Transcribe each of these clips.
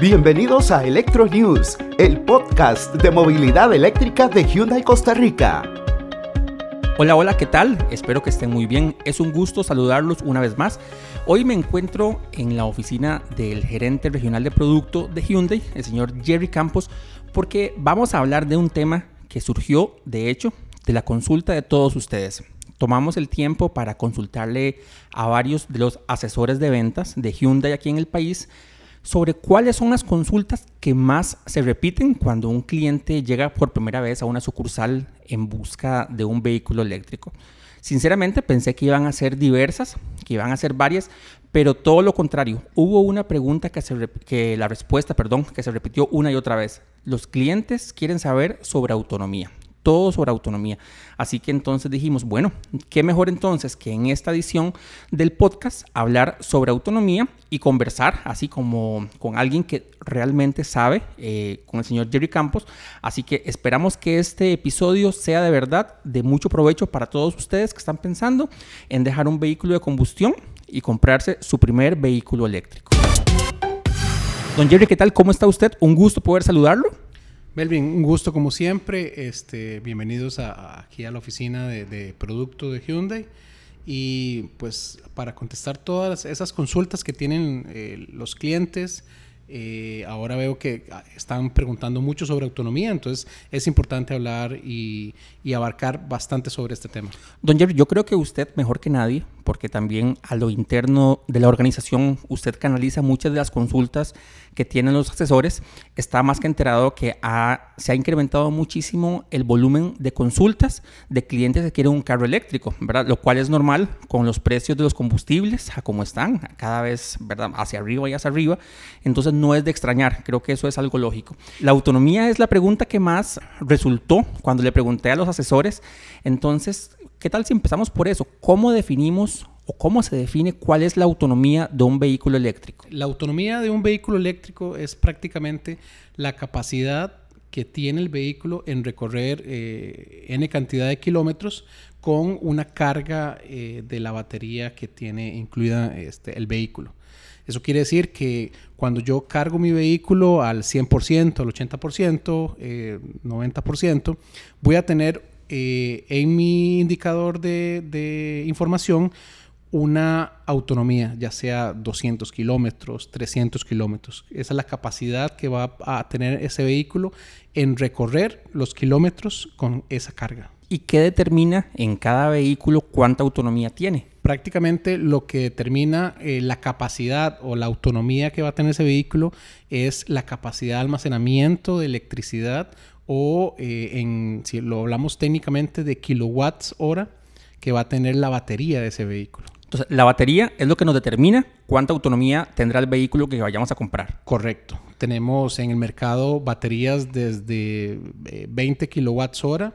Bienvenidos a Electro News, el podcast de movilidad eléctrica de Hyundai Costa Rica. Hola, hola, ¿qué tal? Espero que estén muy bien. Es un gusto saludarlos una vez más. Hoy me encuentro en la oficina del gerente regional de producto de Hyundai, el señor Jerry Campos, porque vamos a hablar de un tema que surgió, de hecho, de la consulta de todos ustedes. Tomamos el tiempo para consultarle a varios de los asesores de ventas de Hyundai aquí en el país sobre cuáles son las consultas que más se repiten cuando un cliente llega por primera vez a una sucursal en busca de un vehículo eléctrico. Sinceramente pensé que iban a ser diversas, que iban a ser varias, pero todo lo contrario. Hubo una pregunta que, se la respuesta, perdón, que se repitió una y otra vez. Los clientes quieren saber sobre autonomía todo sobre autonomía. Así que entonces dijimos, bueno, qué mejor entonces que en esta edición del podcast hablar sobre autonomía y conversar así como con alguien que realmente sabe, eh, con el señor Jerry Campos. Así que esperamos que este episodio sea de verdad de mucho provecho para todos ustedes que están pensando en dejar un vehículo de combustión y comprarse su primer vehículo eléctrico. Don Jerry, ¿qué tal? ¿Cómo está usted? Un gusto poder saludarlo. Melvin, un gusto como siempre. Este, bienvenidos aquí a la oficina de, producto de Hyundai. Y pues para contestar todas esas consultas que tienen eh, los clientes, eh, ahora veo que ah, están preguntando mucho sobre autonomía, entonces es importante hablar y, y, abarcar bastante sobre este tema. Don Jerry, yo creo que usted mejor que nadie, porque también a lo interno de la organización usted canaliza muchas de las consultas que tienen los asesores, está más que enterado que se ha incrementado muchísimo el volumen de consultas de clientes que quieren un carro eléctrico, ¿verdad? Lo cual es normal con los precios de los combustibles, a cómo están, cada vez, ¿verdad? Hacia arriba y hacia arriba. Entonces no es de extrañar, creo que eso es algo lógico. La autonomía es la pregunta que más resultó cuando le pregunté a los asesores. Entonces, ¿qué tal si empezamos por eso? ¿Cómo definimos o cómo se define cuál es la autonomía de un vehículo eléctrico? La autonomía de un vehículo eléctrico es prácticamente la capacidad que tiene el vehículo en recorrer eh, n cantidad de kilómetros con una carga eh, de la batería que tiene incluida este, el vehículo. Eso quiere decir que cuando yo cargo mi vehículo al 100%, al 80%, 90%, voy a tener eh, en mi indicador de, de información una autonomía, ya sea 200 kilómetros, 300 kilómetros. Esa es la capacidad que va a tener ese vehículo en recorrer los kilómetros con esa carga. ¿Y qué determina en cada vehículo cuánta autonomía tiene? Prácticamente lo que determina eh, la capacidad o la autonomía que va a tener ese vehículo es la capacidad de almacenamiento de electricidad o eh, en, si lo hablamos técnicamente de kilowatts hora que va a tener la batería de ese vehículo. Entonces, la batería es lo que nos determina cuánta autonomía tendrá el vehículo que vayamos a comprar. Correcto. Tenemos en el mercado baterías desde 20 eh, kilowatts hora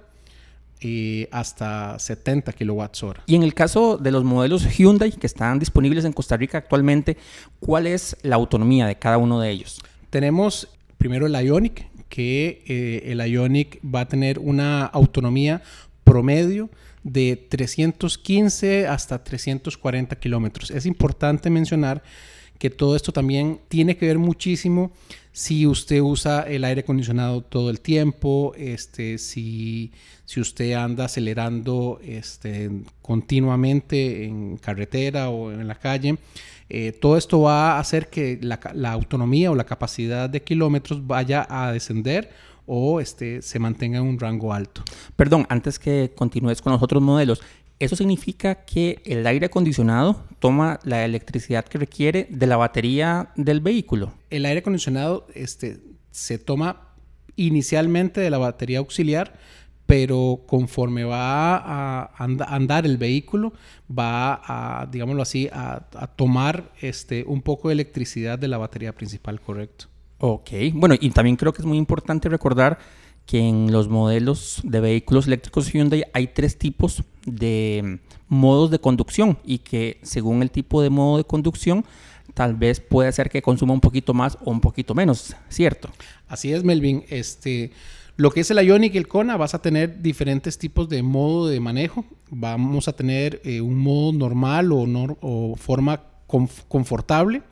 y hasta 70 kilowatts hora. Y en el caso de los modelos Hyundai que están disponibles en Costa Rica actualmente, ¿cuál es la autonomía de cada uno de ellos? Tenemos primero el Ionic, que eh, el Ionic va a tener una autonomía promedio de 315 hasta 340 kilómetros. Es importante mencionar que todo esto también tiene que ver muchísimo si usted usa el aire acondicionado todo el tiempo, este, si, si usted anda acelerando este, continuamente en carretera o en la calle. Eh, todo esto va a hacer que la, la autonomía o la capacidad de kilómetros vaya a descender o este, se mantenga en un rango alto. Perdón, antes que continúes con los otros modelos, ¿eso significa que el aire acondicionado toma la electricidad que requiere de la batería del vehículo? El aire acondicionado este, se toma inicialmente de la batería auxiliar, pero conforme va a andar el vehículo, va a, digámoslo así, a, a tomar este, un poco de electricidad de la batería principal, correcto. Ok, bueno, y también creo que es muy importante recordar que en los modelos de vehículos eléctricos Hyundai hay tres tipos de modos de conducción y que según el tipo de modo de conducción tal vez puede ser que consuma un poquito más o un poquito menos, ¿cierto? Así es, Melvin. Este, lo que es el Ioniq y el Kona vas a tener diferentes tipos de modo de manejo. Vamos a tener eh, un modo normal o, o forma confortable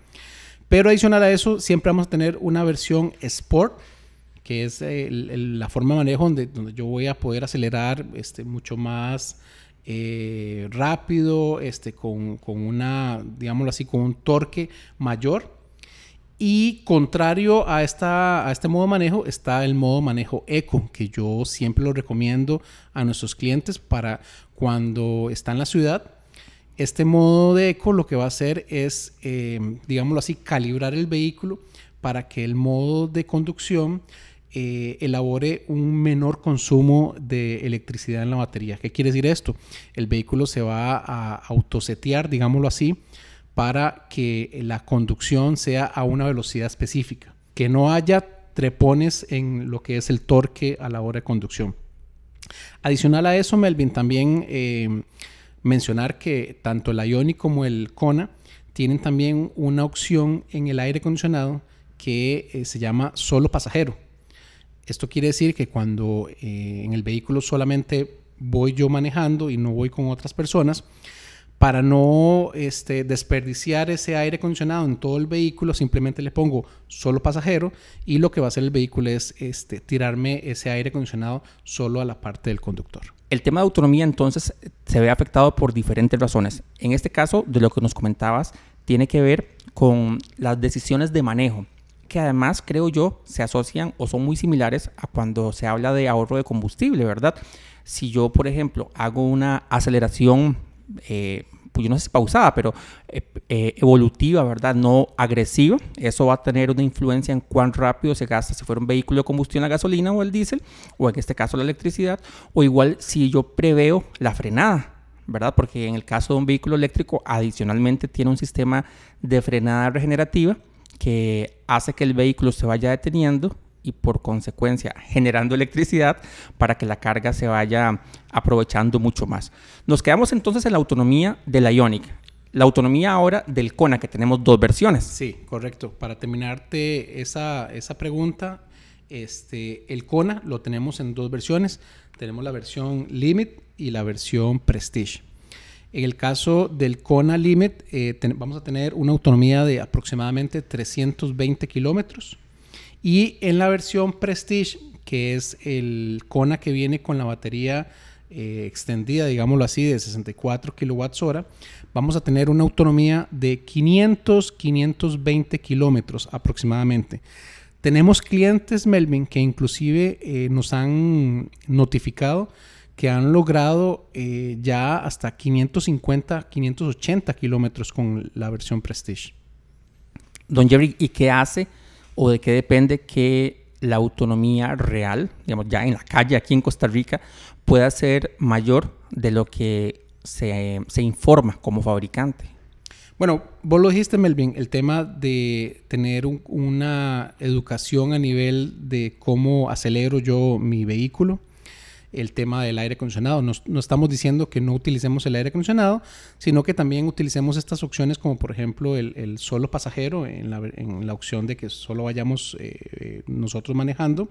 Pero adicional a eso, siempre vamos a tener una versión Sport, que es la forma de manejo donde, donde yo voy a poder acelerar este, mucho más eh, rápido, este, con, con, una, digámoslo así, con un torque mayor. Y contrario a, esta, a este modo de manejo está el modo manejo eco, que yo siempre lo recomiendo a nuestros clientes para cuando está en la ciudad. Este modo de eco lo que va a hacer es, eh, digámoslo así, calibrar el vehículo para que el modo de conducción eh, elabore un menor consumo de electricidad en la batería. ¿Qué quiere decir esto? El vehículo se va a autosetear, digámoslo así, para que la conducción sea a una velocidad específica, que no haya trepones en lo que es el torque a la hora de conducción. Adicional a eso, Melvin, también eh, mencionar que tanto el Ionic como el Kona tienen también una opción en el aire acondicionado que eh, se llama solo pasajero. Esto quiere decir que cuando eh, en el vehículo solamente voy yo manejando y no voy con otras personas, para no este, desperdiciar ese aire acondicionado en todo el vehículo, simplemente le pongo solo pasajero y lo que va a hacer el vehículo es este, tirarme ese aire acondicionado solo a la parte del conductor. El tema de autonomía entonces se ve afectado por diferentes razones. En este caso, de lo que nos comentabas, tiene que ver con las decisiones de manejo que además creo yo se asocian o son muy similares a cuando se habla de ahorro de combustible, ¿verdad? Si yo, por ejemplo, hago una aceleración, eh, pues yo no sé si pausada, pero eh, eh, evolutiva, ¿verdad? No agresiva, eso va a tener una influencia en cuán rápido se gasta si fuera un vehículo de combustión la gasolina o el diésel, o en este caso la electricidad, o igual si yo preveo la frenada, ¿verdad? Porque en el caso de un vehículo eléctrico, adicionalmente tiene un sistema de frenada regenerativa que hace que el vehículo se vaya deteniendo y por consecuencia generando electricidad para que la carga se vaya aprovechando mucho más. Nos quedamos entonces en la autonomía de la Ionic. La autonomía ahora del Kona, que tenemos dos versiones. Sí, correcto. Para terminarte esa, esa pregunta, este, el Kona lo tenemos en dos versiones. Tenemos la versión Limit y la versión Prestige. En el caso del Kona Limit, eh, vamos a tener una autonomía de aproximadamente 320 kilómetros. Y en la versión Prestige, que es el Kona que viene con la batería eh, extendida, digámoslo así, de 64 kilowatts hora, vamos a tener una autonomía de 500-520 kilómetros aproximadamente. Tenemos clientes, Melvin, que inclusive eh, nos han notificado que han logrado eh, ya hasta 550, 580 kilómetros con la versión Prestige. Don Jerry, ¿y qué hace o de qué depende que la autonomía real, digamos, ya en la calle aquí en Costa Rica, pueda ser mayor de lo que se, se informa como fabricante? Bueno, vos lo dijiste, Melvin, el tema de tener una educación a nivel de cómo acelero yo mi vehículo el tema del aire acondicionado. No, estamos diciendo que no utilicemos el aire acondicionado, sino que también utilicemos estas opciones como por ejemplo el, solo pasajero en la, opción de que solo vayamos eh, nosotros manejando.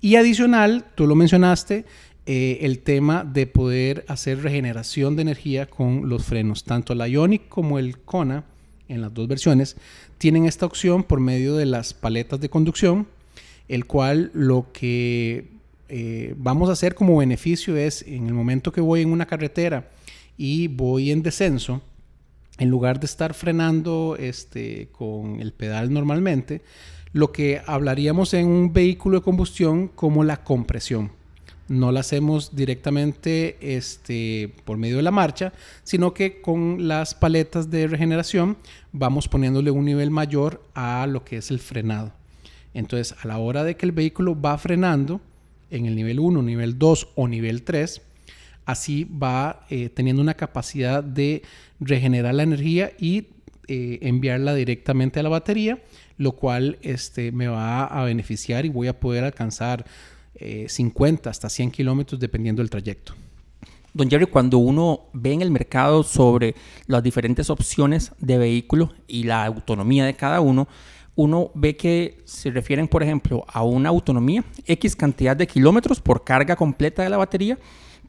Y adicional, tú lo mencionaste, eh, el tema de poder hacer regeneración de energía con los frenos. Tanto la Ionic como el Kona, en las dos versiones, tienen esta opción por medio de las paletas de conducción, el cual lo que eh, vamos a hacer como beneficio es en el momento que voy en una carretera y voy en descenso, en lugar de estar frenando este, con el pedal normalmente, lo que hablaríamos en un vehículo de combustión como la compresión. No la hacemos directamente este, por medio de la marcha, sino que con las paletas de regeneración vamos poniéndole un nivel mayor a lo que es el frenado. Entonces, a la hora de que el vehículo va frenando, en el nivel 1, nivel 2 o nivel 3, así va eh, teniendo una capacidad de regenerar la energía y eh, enviarla directamente a la batería, lo cual este, me va a beneficiar y voy a poder alcanzar 50 eh, hasta 100 kilómetros dependiendo del trayecto. Don Jerry, cuando uno ve en el mercado sobre las diferentes opciones de vehículo y la autonomía de cada uno, uno ve que se refieren, por ejemplo, a una autonomía, X cantidad de kilómetros por carga completa de la batería,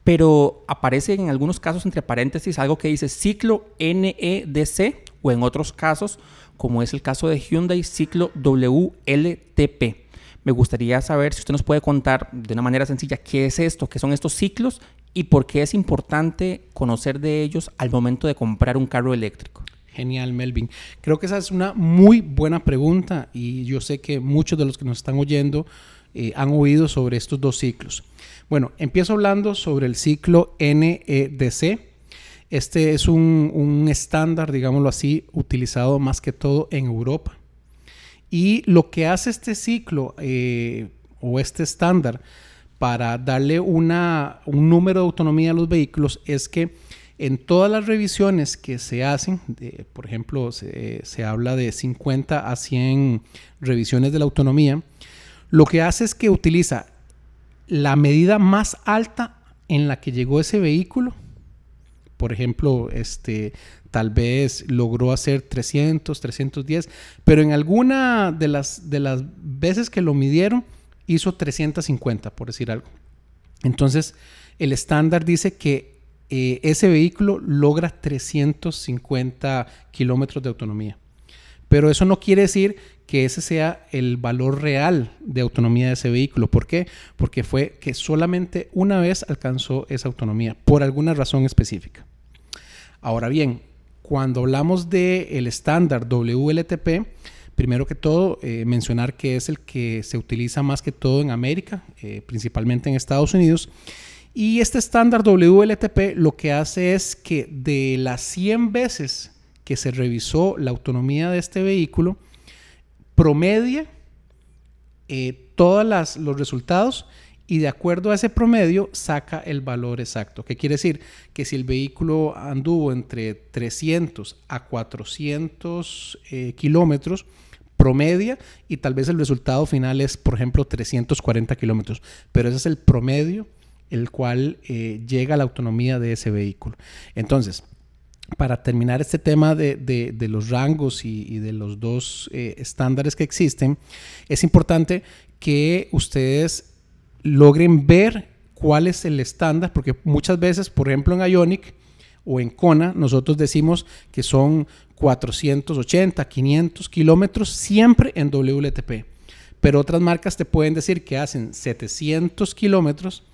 pero aparece en algunos casos entre paréntesis algo que dice ciclo NEDC o en otros casos como es el caso de Hyundai Ciclo WLTP. Me gustaría saber si usted nos puede contar de una manera sencilla qué es esto, qué son estos ciclos y por qué es importante conocer de ellos al momento de comprar un carro eléctrico. Genial, Melvin. Creo que esa es una muy buena pregunta y yo sé que muchos de los que nos están oyendo eh, han oído sobre estos dos ciclos. Bueno, empiezo hablando sobre el ciclo NEDC. Este es un, estándar, digámoslo así, utilizado más que todo en Europa. Y lo que hace este ciclo eh, o este estándar para darle una, un número de autonomía a los vehículos es que en todas las revisiones que se hacen, por ejemplo, se, se, habla de 50 a 100 revisiones de la autonomía, lo que hace es que utiliza la medida más alta en la que llegó ese vehículo. Por ejemplo, este, tal vez logró hacer 300, 310, pero en alguna de las, de las veces que lo midieron, hizo 350, por decir algo. Entonces, el estándar dice que eh, ese vehículo logra 350 kilómetros de autonomía. Pero eso no quiere decir que ese sea el valor real de autonomía de ese vehículo. ¿Por qué? Porque fue que solamente una vez alcanzó esa autonomía, por alguna razón específica. Ahora bien, cuando hablamos del el estándar WLTP, primero que todo, eh, mencionar que es el que se utiliza más que todo en América, eh, principalmente en Estados Unidos, y este estándar WLTP lo que hace es que de las 100 veces que se revisó la autonomía de este vehículo, promedia eh, todos los resultados y de acuerdo a ese promedio saca el valor exacto. ¿Qué quiere decir? Que si el vehículo anduvo entre 300 a 400 eh, kilómetros, promedia y tal vez el resultado final es, por ejemplo, 340 kilómetros. Pero ese es el promedio el cual eh, llega a la autonomía de ese vehículo. Entonces, para terminar este tema de, los rangos y, de los dos eh, estándares que existen, es importante que ustedes logren ver cuál es el estándar, porque muchas veces, por ejemplo, en Ionic o en Kona, nosotros decimos que son 480, 500 kilómetros siempre en WLTP. Pero otras marcas te pueden decir que hacen 700 kilómetros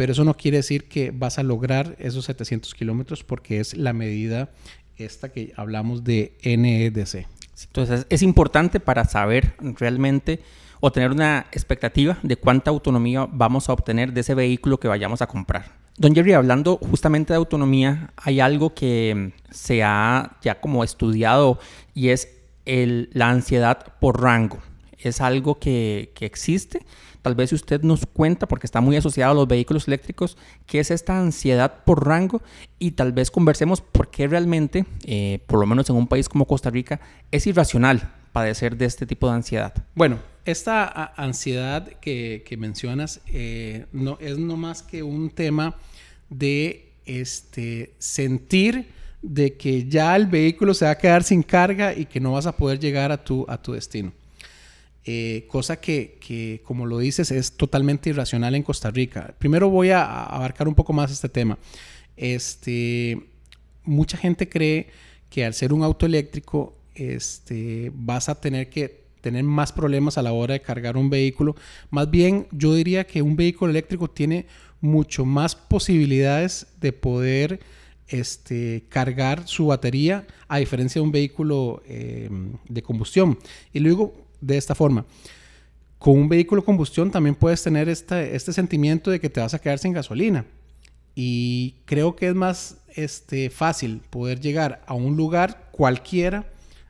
pero eso no quiere decir que vas a lograr esos 700 kilómetros porque es la medida esta que hablamos de NEDC. Entonces es importante para saber realmente o tener una expectativa de cuánta autonomía vamos a obtener de ese vehículo que vayamos a comprar. Don Jerry, hablando justamente de autonomía, hay algo que se ha ya como estudiado y es el, la ansiedad por rango. Es algo que, que existe Tal vez usted nos cuenta, porque está muy asociado a los vehículos eléctricos, qué es esta ansiedad por rango y tal vez conversemos por qué realmente, eh, por lo menos en un país como Costa Rica, es irracional padecer de este tipo de ansiedad. Bueno, esta ansiedad que, mencionas eh, no, es no más que un tema de este, sentir de que ya el vehículo se va a quedar sin carga y que no vas a poder llegar a tu, a tu destino. Eh, cosa que, como lo dices, es totalmente irracional en Costa Rica. Primero voy a abarcar un poco más este tema. Este, mucha gente cree que al ser un auto eléctrico este, vas a tener que tener más problemas a la hora de cargar un vehículo. Más bien, yo diría que un vehículo eléctrico tiene mucho más posibilidades de poder este, cargar su batería a diferencia de un vehículo eh, de combustión. Y luego, de esta forma. Con un vehículo combustión también puedes tener este, sentimiento de que te vas a quedar sin gasolina. Y creo que es más este, fácil poder llegar a un lugar cualquiera,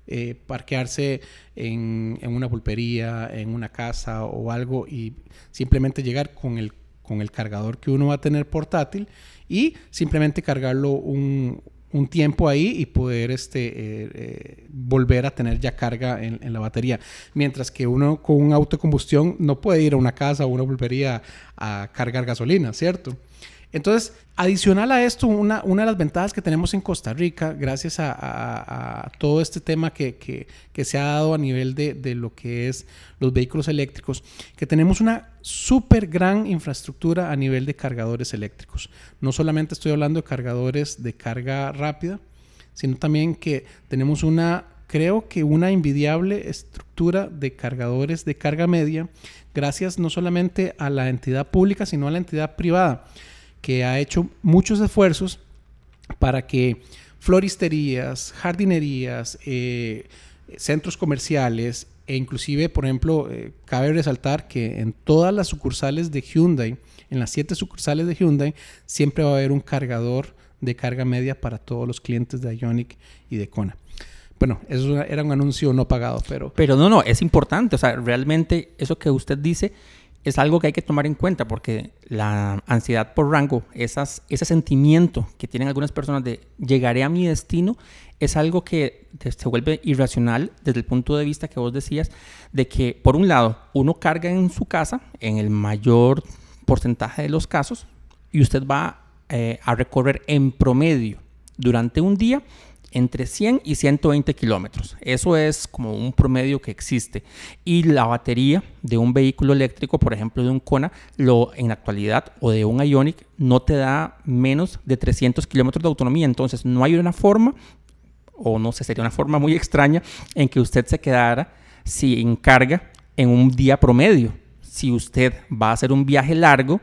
eh, parquearse en, en, una pulpería, en una casa o algo y simplemente llegar con el, con el cargador que uno va a tener portátil y simplemente cargarlo un, un tiempo ahí y poder este, eh, eh, volver a tener ya carga en, en, la batería. Mientras que uno con un auto de combustión no puede ir a una casa o una pulpería a cargar gasolina, ¿cierto? Entonces, adicional a esto, una, una, de las ventajas que tenemos en Costa Rica, gracias a, todo este tema que, que, se ha dado a nivel de, de, lo que es los vehículos eléctricos, que tenemos una súper gran infraestructura a nivel de cargadores eléctricos. No solamente estoy hablando de cargadores de carga rápida, sino también que tenemos una creo que una invidiable estructura de cargadores de carga media, gracias no solamente a la entidad pública, sino a la entidad privada, que ha hecho muchos esfuerzos para que floristerías, jardinerías, eh, centros comerciales e inclusive, por ejemplo, eh, cabe resaltar que en todas las sucursales de Hyundai, en las siete sucursales de Hyundai, siempre va a haber un cargador de carga media para todos los clientes de Ionic y de Kona. Bueno, eso era un anuncio no pagado, pero... Pero no, no, es importante. O sea, realmente eso que usted dice es algo que hay que tomar en cuenta porque la ansiedad por rango, ese sentimiento que tienen algunas personas de llegaré a mi destino, es algo que se vuelve irracional desde el punto de vista que vos decías, de que por un lado uno carga en su casa en el mayor porcentaje de los casos y usted va eh, a recorrer en promedio durante un día entre 100 y 120 kilómetros. Eso es como un promedio que existe. Y la batería de un vehículo eléctrico, por ejemplo de un Kona, lo, en la actualidad, o de un Ionic, no te da menos de 300 kilómetros de autonomía. Entonces no hay una forma, o no sé, sería una forma muy extraña en que usted se quedara sin carga en un día promedio. Si usted va a hacer un viaje largo,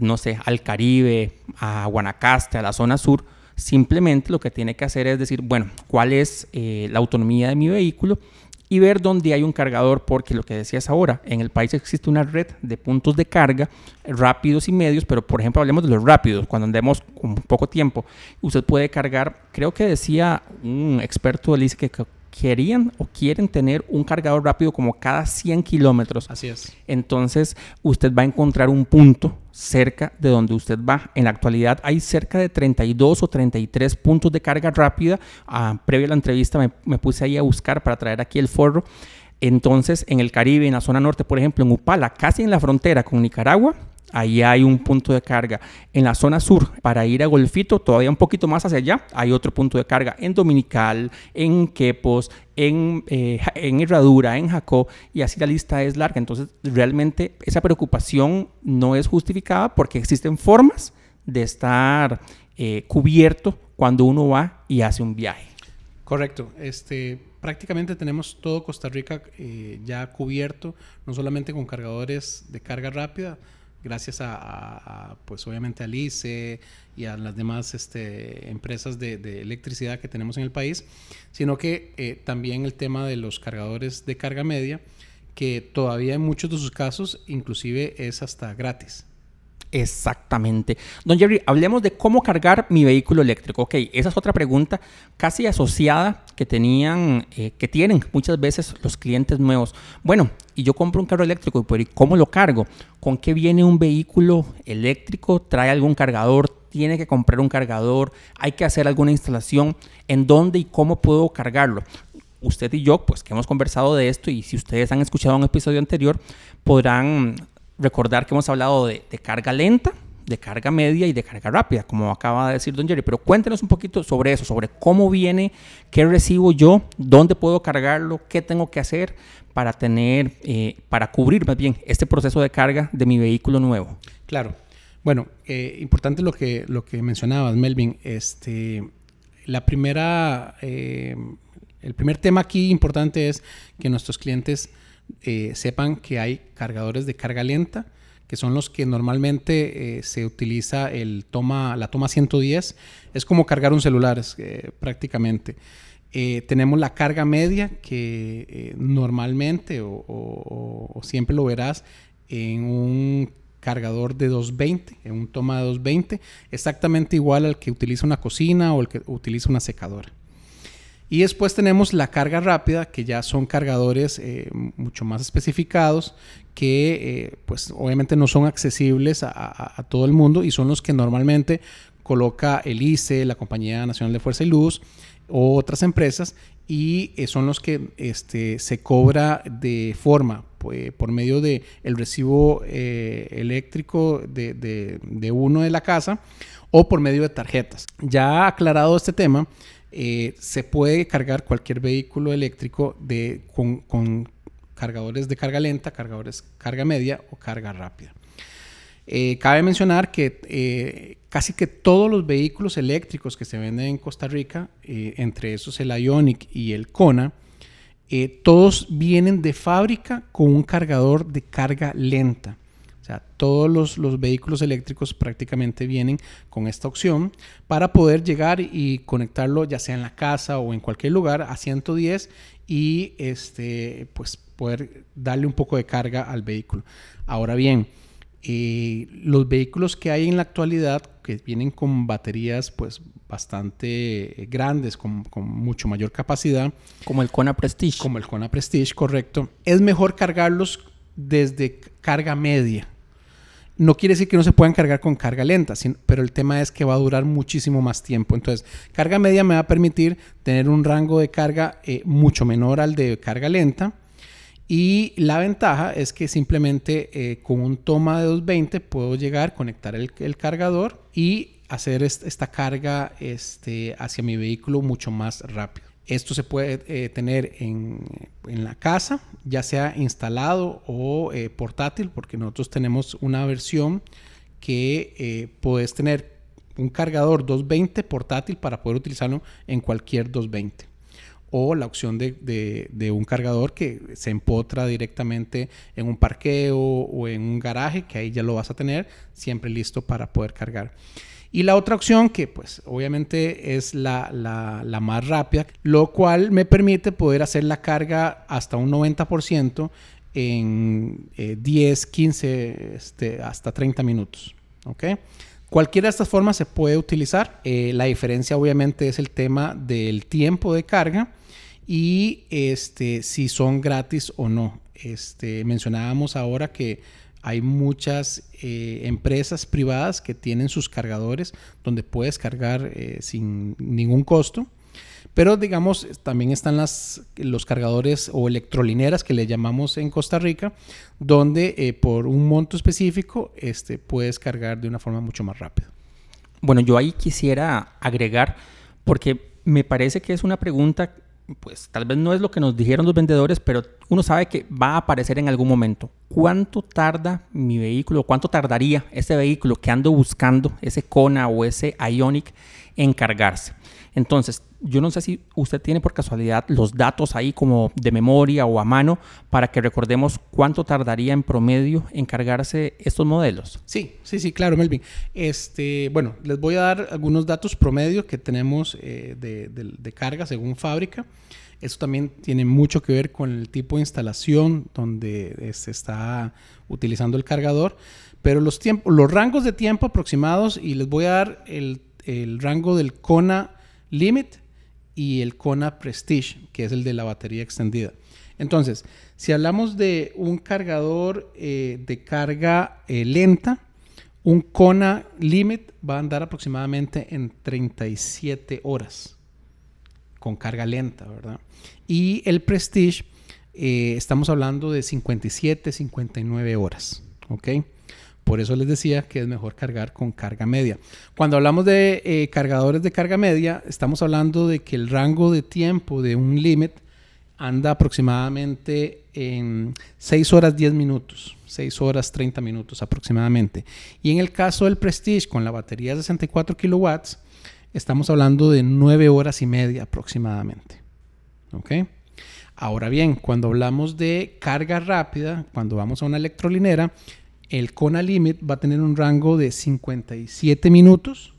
no sé, al Caribe, a Guanacaste, a la zona sur, Simplemente lo que tiene que hacer es decir, bueno, cuál es eh, la autonomía de mi vehículo y ver dónde hay un cargador, porque lo que decías ahora, en el país existe una red de puntos de carga rápidos y medios, pero por ejemplo hablemos de los rápidos, cuando andemos con poco tiempo, usted puede cargar, creo que decía un experto, él dice que querían o quieren tener un cargador rápido como cada 100 kilómetros. Así es. Entonces, usted va a encontrar un punto cerca de donde usted va. En la actualidad hay cerca de 32 o 33 puntos de carga rápida. Ah, previo a la entrevista me, me puse ahí a buscar para traer aquí el forro. Entonces, en el Caribe, en la zona norte, por ejemplo, en Upala, casi en la frontera con Nicaragua, Ahí hay un punto de carga. En la zona sur, para ir a Golfito, todavía un poquito más hacia allá, hay otro punto de carga en Dominical, en Quepos, en, eh, en Herradura, en Jacó, y así la lista es larga. Entonces, realmente esa preocupación no es justificada porque existen formas de estar eh, cubierto cuando uno va y hace un viaje. Correcto. Este, prácticamente tenemos todo Costa Rica eh, ya cubierto, no solamente con cargadores de carga rápida, gracias a, pues obviamente al ICE y a las demás este, empresas de, electricidad que tenemos en el país, sino que eh, también el tema de los cargadores de carga media, que todavía en muchos de sus casos inclusive es hasta gratis. Exactamente. Don Jerry, hablemos de cómo cargar mi vehículo eléctrico. Ok, esa es otra pregunta casi asociada que tenían, eh, que tienen muchas veces los clientes nuevos. Bueno, y yo compro un carro eléctrico, ¿y cómo lo cargo? ¿Con qué viene un vehículo eléctrico? ¿Trae algún cargador? ¿Tiene que comprar un cargador? ¿Hay que hacer alguna instalación? ¿En dónde y cómo puedo cargarlo? Usted y yo, pues que hemos conversado de esto y si ustedes han escuchado un episodio anterior, podrán recordar que hemos hablado de, carga lenta, de carga media y de carga rápida, como acaba de decir Don Jerry. Pero cuéntenos un poquito sobre eso, sobre cómo viene, qué recibo yo, dónde puedo cargarlo, qué tengo que hacer para tener, eh, para cubrir más bien este proceso de carga de mi vehículo nuevo. Claro. Bueno, eh, importante lo que, lo que mencionabas, Melvin. Este, la primera, eh, el primer tema aquí importante es que nuestros clientes eh, sepan que hay cargadores de carga lenta, que son los que normalmente eh, se utiliza el toma, la toma 110. Es como cargar un celular eh, prácticamente. tenemos la carga media que normalmente o, siempre lo verás en un cargador de 220, en un toma de 220, exactamente igual al que utiliza una cocina o el que utiliza una secadora. Y después tenemos la carga rápida, que ya son cargadores eh, mucho más especificados, que eh, pues obviamente no son accesibles a, todo el mundo y son los que normalmente coloca el ICE, la Compañía Nacional de Fuerza y Luz, o otras empresas, y eh, son los que este, se cobra de forma pues, por medio del el recibo eléctrico de, de uno de la casa o por medio de tarjetas. Ya aclarado este tema, eh, se puede cargar cualquier vehículo eléctrico con, cargadores de carga lenta, cargadores carga media o carga rápida. Eh, cabe mencionar que eh, casi que todos los vehículos eléctricos que se venden en Costa Rica, entre esos el Ionic y el Kona, todos vienen de fábrica con un cargador de carga lenta. O sea, todos los, los, vehículos eléctricos prácticamente vienen con esta opción para poder llegar y conectarlo ya sea en la casa o en cualquier lugar a 110 y este, pues poder darle un poco de carga al vehículo. Ahora bien, eh, los vehículos que hay en la actualidad, que vienen con baterías pues bastante grandes, con, mucho mayor capacidad. Como el Kona Prestige. Como el Kona Prestige, correcto. Es mejor cargarlos desde carga media. No quiere decir que no se puedan cargar con carga lenta, pero el tema es que va a durar muchísimo más tiempo. Entonces, carga media me va a permitir tener un rango de carga eh, mucho menor al de carga lenta y la ventaja es que simplemente eh, con un toma de 220 puedo llegar, conectar el, cargador y hacer esta carga este, hacia mi vehículo mucho más rápido. Esto se puede eh, tener en, la casa, ya sea instalado o eh, portátil, porque nosotros tenemos una versión que puedes tener un cargador 220 portátil para poder utilizarlo en cualquier 220 o la opción de, un cargador que se empotra directamente en un parqueo o en un garaje, que ahí ya lo vas a tener siempre listo para poder cargar. Y la otra opción, que pues obviamente es la, más rápida, lo cual me permite poder hacer la carga hasta un 90% en 10, eh, 15, este, hasta 30 minutos. ¿ok? Cualquiera de estas formas se puede utilizar. Eh, la diferencia obviamente es el tema del tiempo de carga y este, si son gratis o no. Este, mencionábamos ahora que hay muchas eh, empresas privadas que tienen sus cargadores donde puedes cargar eh, sin ningún costo. Pero digamos, también están las, los cargadores o electrolineras que le llamamos en Costa Rica, donde eh, por un monto específico este, puedes cargar de una forma mucho más rápida. Bueno, yo ahí quisiera agregar, porque me parece que es una pregunta pues tal vez no es lo que nos dijeron los vendedores, pero uno sabe que va a aparecer en algún momento. ¿Cuánto tarda mi vehículo? ¿Cuánto tardaría ese vehículo que ando buscando, ese Kona o ese Ionic, en cargarse? Entonces, yo no sé si usted tiene por casualidad los datos ahí como de memoria o a mano para que recordemos cuánto tardaría en promedio en cargarse estos modelos. Sí, sí, sí, claro, Melvin. Este, bueno, les voy a dar algunos datos promedio que tenemos eh, de, carga según fábrica. Eso también tiene mucho que ver con el tipo de instalación donde se está utilizando el cargador. Pero los, tiempos, los rangos de tiempo aproximados, y les voy a dar el, el rango del Kona Limit y el Kona Prestige, que es el de la batería extendida. Entonces, si hablamos de un cargador eh, de carga eh, lenta, un Kona Limit va a andar aproximadamente en 37 horas con carga lenta, ¿verdad? Y el Prestige, eh, estamos hablando de 57, 59 horas, ¿ok? Por eso les decía que es mejor cargar con carga media. Cuando hablamos de eh, cargadores de carga media, estamos hablando de que el rango de tiempo de un limit anda aproximadamente en 6 horas 10 minutos, 6 horas 30 minutos aproximadamente. Y en el caso del Prestige con la batería de 64 kilowatts, estamos hablando de 9 horas y media aproximadamente. ¿Ok? Ahora bien, cuando hablamos de carga rápida, cuando vamos a una electrolinera, el Kona Limit va a tener un rango de 57 minutos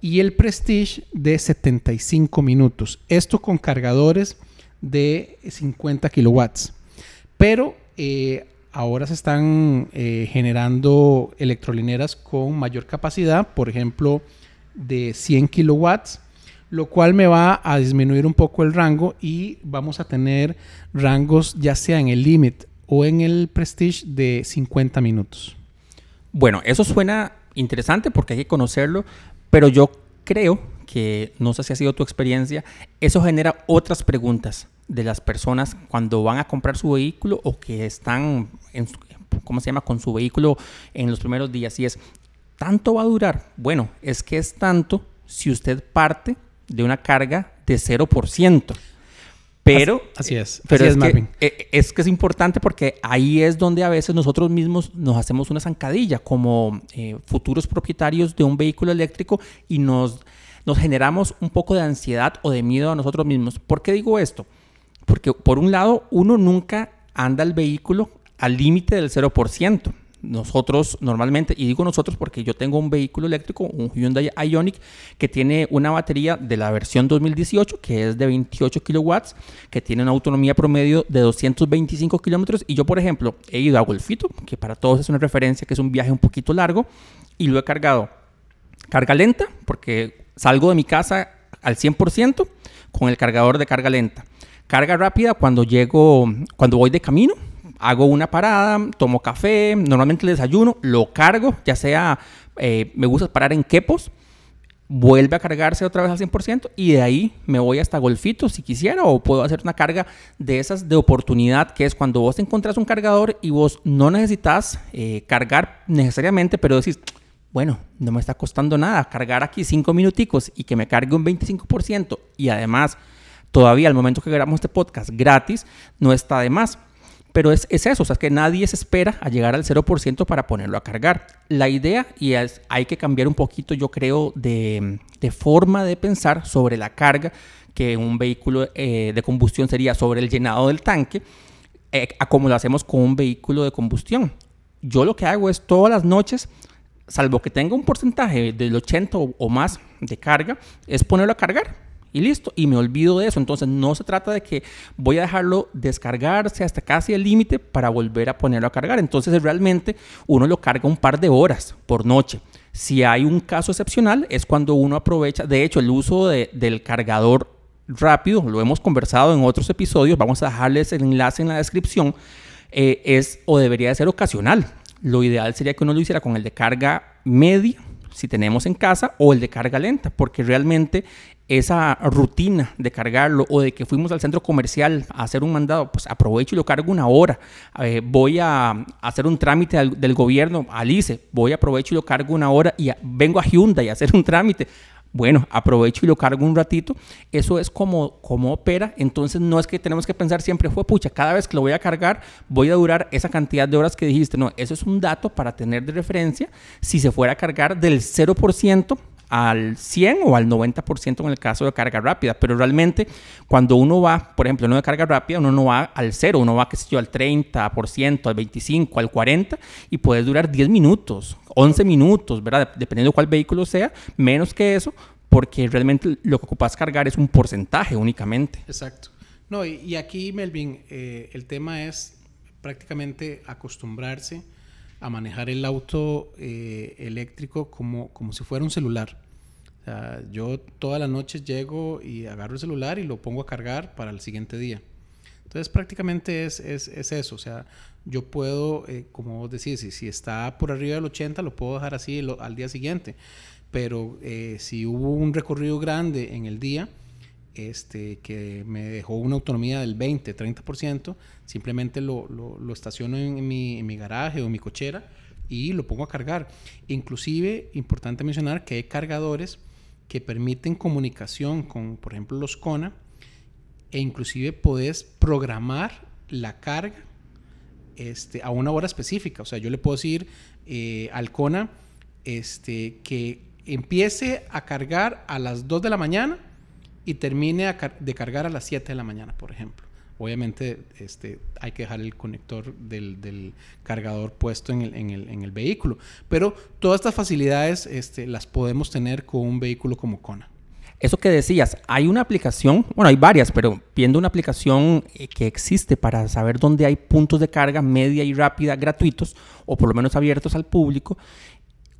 y el Prestige de 75 minutos. Esto con cargadores de 50 kilowatts. Pero eh, ahora se están eh, generando electrolineras con mayor capacidad, por ejemplo, de 100 kilowatts, lo cual me va a disminuir un poco el rango y vamos a tener rangos ya sea en el Limit o en el Prestige de 50 minutos. Bueno, eso suena interesante porque hay que conocerlo, pero yo creo que, no sé si ha sido tu experiencia, eso genera otras preguntas de las personas cuando van a comprar su vehículo o que están, en, ¿cómo se llama?, con su vehículo en los primeros días. Y es, ¿tanto va a durar? Bueno, es que es tanto si usted parte de una carga de 0%. Pero, así es, pero así es, es, Marvin. Que, eh, es que es importante porque ahí es donde a veces nosotros mismos nos hacemos una zancadilla como eh, futuros propietarios de un vehículo eléctrico y nos, nos generamos un poco de ansiedad o de miedo a nosotros mismos. ¿Por qué digo esto? Porque por un lado, uno nunca anda el vehículo al límite del 0% nosotros normalmente, y digo nosotros porque yo tengo un vehículo eléctrico, un Hyundai Ioniq, que tiene una batería de la versión 2018, que es de 28 kilowatts, que tiene una autonomía promedio de 225 kilómetros. Y yo, por ejemplo, he ido a Golfito, que para todos es una referencia, que es un viaje un poquito largo, y lo he cargado carga lenta, porque salgo de mi casa al 100% con el cargador de carga lenta. Carga rápida cuando llego, cuando voy de camino, hago una parada, tomo café, normalmente desayuno, lo cargo, ya sea, eh, me gusta parar en Quepos, vuelve a cargarse otra vez al 100% y de ahí me voy hasta Golfito si quisiera o puedo hacer una carga de esas de oportunidad que es cuando vos encontrás un cargador y vos no necesitas eh, cargar necesariamente, pero decís, bueno, no me está costando nada cargar aquí 5 minuticos y que me cargue un 25% y además todavía al momento que grabamos este podcast gratis, no está de más. Pero es, eso, o sea, es que nadie se espera a llegar al 0% para ponerlo a cargar. La idea, y es, hay que cambiar un poquito, yo creo, de, forma de pensar sobre la carga, que un vehículo eh, de combustión sería sobre el llenado del tanque, eh, a como lo hacemos con un vehículo de combustión. Yo lo que hago es todas las noches, salvo que tenga un porcentaje del 80 o más de carga, es ponerlo a cargar y listo, y me olvido de eso. Entonces no se trata de que voy a dejarlo descargarse hasta casi el límite para volver a ponerlo a cargar. Entonces realmente uno lo carga un par de horas por noche. Si hay un caso excepcional es cuando uno aprovecha, de hecho el uso del cargador rápido, lo hemos conversado en otros episodios, vamos a dejarles el enlace en la descripción, eh, es o debería de ser ocasional. Lo ideal sería que uno lo hiciera con el de carga media si tenemos en casa o el de carga lenta, porque realmente esa rutina de cargarlo o de que fuimos al centro comercial a hacer un mandado, pues aprovecho y lo cargo una hora. Eh, voy a hacer un trámite del, gobierno, Alice, voy, aprovecho y lo cargo una hora y vengo a Hyundai a hacer un trámite. Bueno, aprovecho y lo cargo un ratito. Eso es como, como opera. Entonces no es que tenemos que pensar siempre, fue pucha, cada vez que lo voy a cargar voy a durar esa cantidad de horas que dijiste. No, eso es un dato para tener de referencia si se fuera a cargar del 0% al 100 o al 90% en el caso de carga rápida, pero realmente cuando uno va, por ejemplo, no de carga rápida, uno no va al 0, uno va, qué sé yo, al 30%, al 25%, al 40% y puede durar 10 minutos, 11 minutos, ¿verdad? Dependiendo de cuál vehículo sea, menos que eso, porque realmente lo que ocupas cargar es un porcentaje únicamente. Exacto. No, y, aquí, Melvin, eh, el tema es prácticamente acostumbrarse a manejar el auto eh, eléctrico como, como si fuera un celular. Yo todas las noches llego y agarro el celular y lo pongo a cargar para el siguiente día. Entonces prácticamente es, es, es eso. O sea, yo puedo, eh, como vos decís, si, si, está por arriba del 80 lo puedo dejar así al día siguiente. Pero eh, si hubo un recorrido grande en el día, este, que me dejó una autonomía del 20, 30%, simplemente lo, lo, estaciono en mi, en mi, garaje o en mi cochera y lo pongo a cargar. Inclusive, importante mencionar que hay cargadores que permiten comunicación con, por ejemplo, los Kona, e inclusive podés programar la carga este, a una hora específica. O sea, yo le puedo decir eh, al Kona este, que empiece a cargar a las 2 de la mañana y termine de cargar a las 7 de la mañana, por ejemplo. Obviamente este, hay que dejar el conector del, cargador puesto en el, vehículo, pero todas estas facilidades este, las podemos tener con un vehículo como Kona. Eso que decías, hay una aplicación, bueno, hay varias, pero viendo una aplicación eh, que existe para saber dónde hay puntos de carga media y rápida gratuitos, o por lo menos abiertos al público,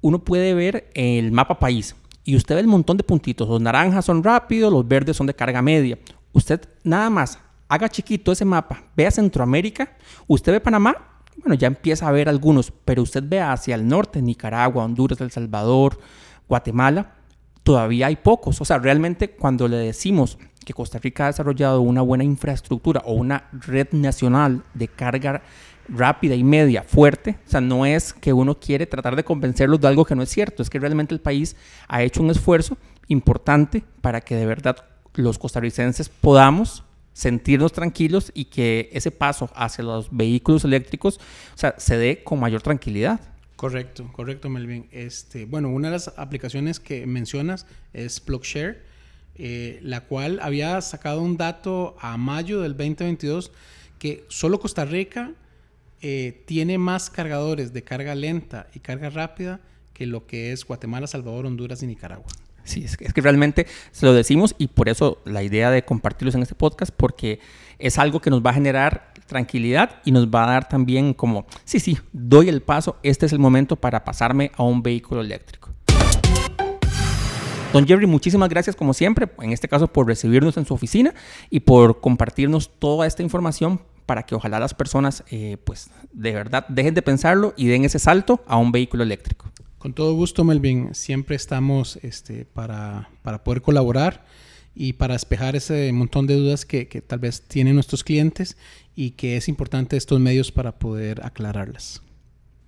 uno puede ver el mapa país y usted ve el montón de puntitos. Los naranjas son rápidos, los verdes son de carga media. Usted nada más haga chiquito ese mapa, vea Centroamérica, usted ve Panamá, bueno, ya empieza a ver algunos, pero usted ve hacia el norte, Nicaragua, Honduras, El Salvador, Guatemala, todavía hay pocos. O sea, realmente cuando le decimos que Costa Rica ha desarrollado una buena infraestructura o una red nacional de carga rápida y media, fuerte. O sea, no es que uno quiere tratar de convencerlos de algo que no es cierto, es que realmente el país ha hecho un esfuerzo importante para que de verdad los costarricenses podamos sentirnos tranquilos y que ese paso hacia los vehículos eléctricos o sea, se dé con mayor tranquilidad. Correcto, correcto, Melvin. Este, bueno, una de las aplicaciones que mencionas es PlugShare, eh, la cual había sacado un dato a mayo del 2022 que solo Costa Rica eh, tiene más cargadores de carga lenta y carga rápida que lo que es Guatemala, Salvador, Honduras y Nicaragua. Sí, es que, realmente se lo decimos y por eso la idea de compartirlos en este podcast, porque es algo que nos va a generar tranquilidad y nos va a dar también como, sí, sí, doy el paso, este es el momento para pasarme a un vehículo eléctrico. Don Jerry, muchísimas gracias como siempre, en este caso por recibirnos en su oficina y por compartirnos toda esta información para que ojalá las personas eh, pues de verdad dejen de pensarlo y den ese salto a un vehículo eléctrico. Con todo gusto, Melvin. Siempre estamos este, para, para poder colaborar y para despejar ese montón de dudas que, que, tal vez tienen nuestros clientes y que es importante estos medios para poder aclararlas.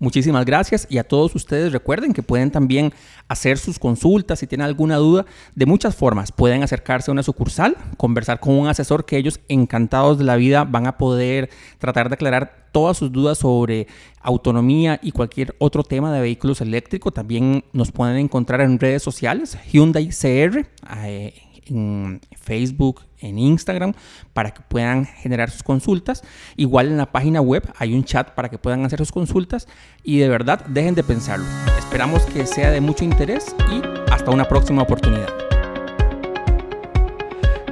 Muchísimas gracias y a todos ustedes recuerden que pueden también hacer sus consultas si tienen alguna duda de muchas formas. Pueden acercarse a una sucursal, conversar con un asesor que ellos encantados de la vida van a poder tratar de aclarar todas sus dudas sobre autonomía y cualquier otro tema de vehículos eléctricos. También nos pueden encontrar en redes sociales, Hyundai CR. Eh, en Facebook, en Instagram, para que puedan generar sus consultas. Igual en la página web hay un chat para que puedan hacer sus consultas y de verdad dejen de pensarlo. Esperamos que sea de mucho interés y hasta una próxima oportunidad.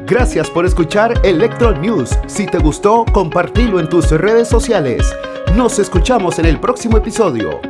Gracias por escuchar Electro News. Si te gustó, compartilo en tus redes sociales. Nos escuchamos en el próximo episodio.